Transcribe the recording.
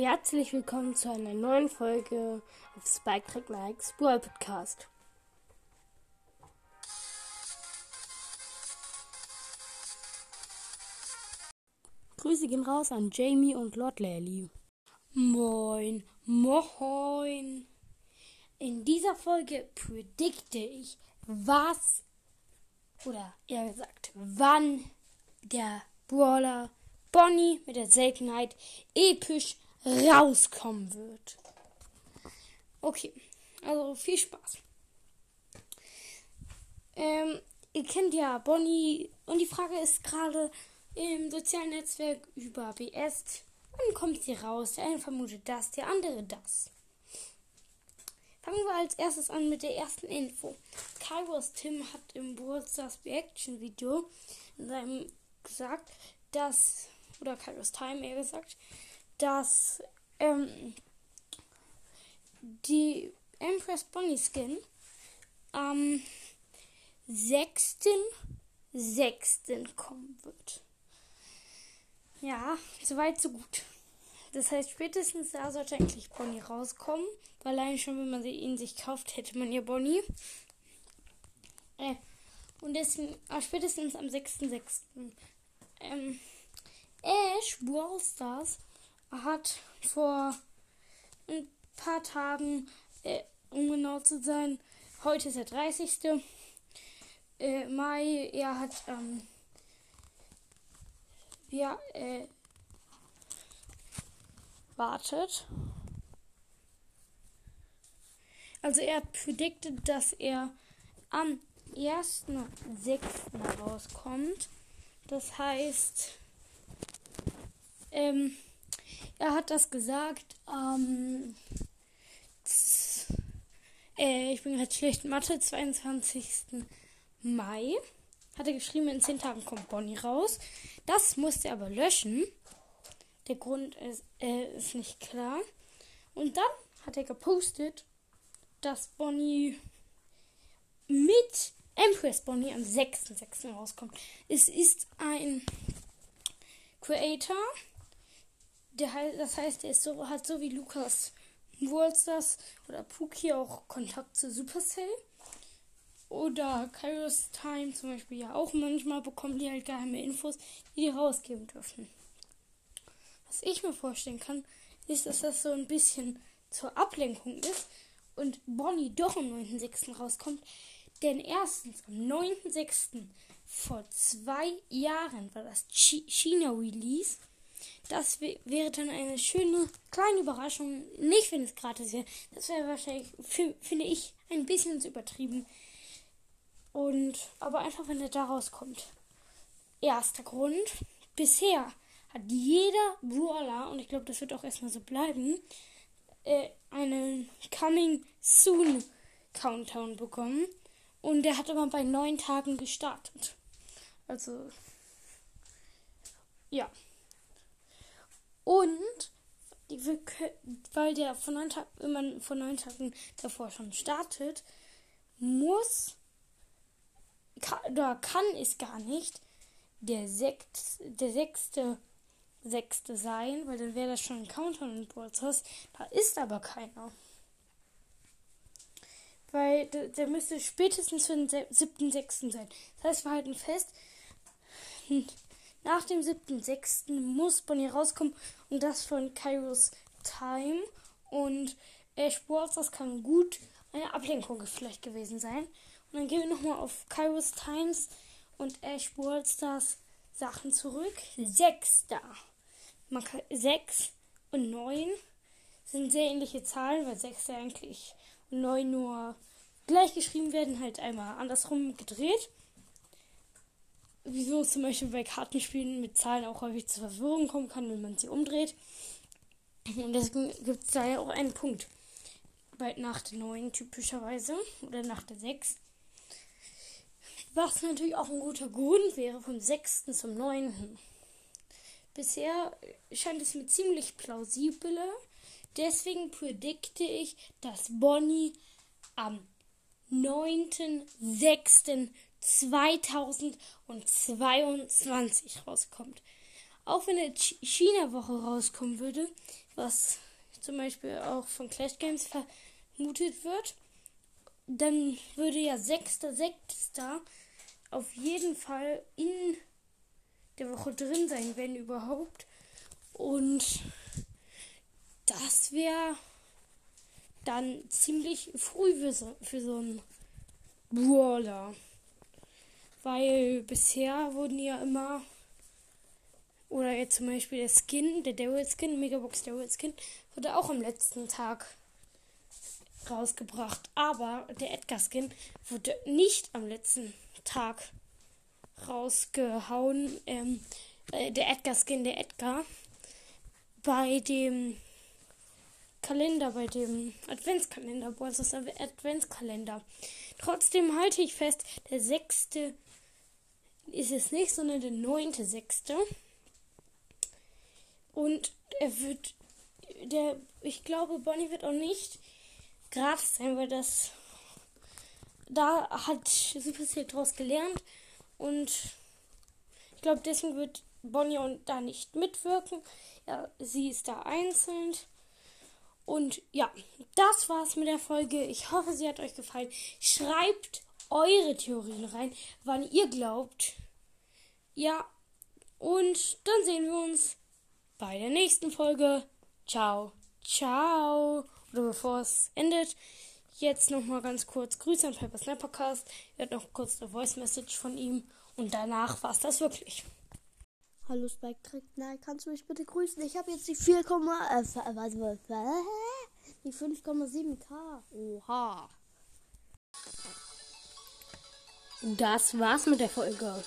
Herzlich willkommen zu einer neuen Folge auf Spike Track Nikes Brawl Podcast. Grüße gehen raus an Jamie und Lord Lally. Moin, moin. In dieser Folge predikte ich, was oder eher gesagt, wann der Brawler Bonnie mit der Seltenheit episch rauskommen wird. Okay, also viel Spaß. Ähm, ihr kennt ja Bonnie und die Frage ist gerade im sozialen Netzwerk über BS. Wann kommt sie raus? Der eine vermutet das, der andere das. Fangen wir als erstes an mit der ersten Info. Kairos Tim hat im Stars Reaction Video in seinem gesagt, dass, oder Kairos Time eher gesagt, dass ähm, die Empress Bonnie Skin am 6.6. kommen wird. Ja, soweit so gut. Das heißt, spätestens da sollte eigentlich Bonnie rauskommen. Weil allein schon, wenn man ihn sich kauft, hätte man ja Bonnie. Äh, und deswegen, äh, spätestens am 6.6. Ähm, Ash Brawl Stars hat vor ein paar Tagen, äh, um genau zu sein, heute ist der 30. Äh, Mai, er hat, ähm, ja, äh, wartet. Also er predicted, dass er am 1.6. rauskommt. Das heißt, ähm, er hat das gesagt ähm, äh, ich bin gerade schlecht Mathe, 22. Mai. Hat er geschrieben, in 10 Tagen kommt Bonnie raus. Das musste er aber löschen. Der Grund ist, äh, ist nicht klar. Und dann hat er gepostet, dass Bonnie mit Empress Bonnie am 6.6. rauskommt. Es ist ein Creator, der das heißt, er ist so, hat so wie Lukas Wursters oder Puki auch Kontakt zu Supercell. Oder Kairos Time zum Beispiel ja auch manchmal bekommen die halt geheime Infos, die die rausgeben dürfen. Was ich mir vorstellen kann, ist, dass das so ein bisschen zur Ablenkung ist und Bonnie doch am 9.6. rauskommt. Denn erstens am 9.6. vor zwei Jahren war das China-Release das wäre dann eine schöne kleine Überraschung. Nicht, wenn es gratis wäre. Das wäre wahrscheinlich, finde ich, ein bisschen zu übertrieben. Und, aber einfach, wenn er da rauskommt. Erster Grund. Bisher hat jeder Brawler, und ich glaube, das wird auch erstmal so bleiben, äh, einen Coming Soon Countdown bekommen. Und der hat immer bei neun Tagen gestartet. Also, ja. Und weil der von neun Tagen, wenn man von neun Tagen davor schon startet, muss oder kann es gar nicht der, sechs, der sechste, sechste sein, weil dann wäre das schon ein Countdown in Brawlers. Da ist aber keiner. Weil der, der müsste spätestens für den siebten, sechsten sein. Das heißt, wir halten fest, nach dem 7.6. muss Bonnie rauskommen und das von Kairos Time. Und Ash Brawlstars kann gut eine Ablenkung vielleicht gewesen sein. Und dann gehen wir nochmal auf Kairos Times und Ash Brawlstars Sachen zurück. Sechster. Man kann, sechs und neun sind sehr ähnliche Zahlen, weil sechs ja eigentlich und neun nur gleich geschrieben werden, halt einmal andersrum gedreht wieso zum Beispiel bei Kartenspielen mit Zahlen auch häufig zur Verwirrung kommen kann, wenn man sie umdreht. Und deswegen gibt es da ja auch einen Punkt. Bald nach der 9 typischerweise oder nach der 6. Was natürlich auch ein guter Grund wäre, vom 6. zum 9. Bisher scheint es mir ziemlich plausibel. Deswegen predikte ich, dass Bonnie am 9.6. 2022 rauskommt. auch wenn eine China-Woche rauskommen würde, was zum Beispiel auch von Clash Games vermutet wird, dann würde ja 6.6. auf jeden Fall in der Woche drin sein, wenn überhaupt. Und das wäre dann ziemlich früh für so, für so einen Brawler. Weil bisher wurden ja immer, oder jetzt zum Beispiel der Skin, der Daryl Skin, Megabox Daryl Skin, wurde auch am letzten Tag rausgebracht. Aber der Edgar Skin wurde nicht am letzten Tag rausgehauen. Ähm, äh, der Edgar Skin, der Edgar, bei dem Kalender, bei dem Adventskalender, boah, das ist Adventskalender. Trotzdem halte ich fest, der sechste ist es nicht, sondern der neunte sechste. Und er wird, der, ich glaube, Bonnie wird auch nicht gratis sein, weil das, da hat Supercell draus gelernt und ich glaube, deswegen wird Bonnie und da nicht mitwirken. Ja, sie ist da einzeln. Und ja, das war's mit der Folge. Ich hoffe, sie hat euch gefallen. Schreibt eure Theorien rein, wann ihr glaubt. Ja, und dann sehen wir uns bei der nächsten Folge. Ciao, ciao. Oder bevor es endet, jetzt nochmal ganz kurz Grüße an Pepper Snappercast. Ihr hört noch kurz eine Voice Message von ihm. Und danach war's das wirklich. Hallo Spike Trick, nein, kannst du mich bitte grüßen? Ich habe jetzt die 4, äh, was, die 5,7k. Oha. Das war's mit der Folge.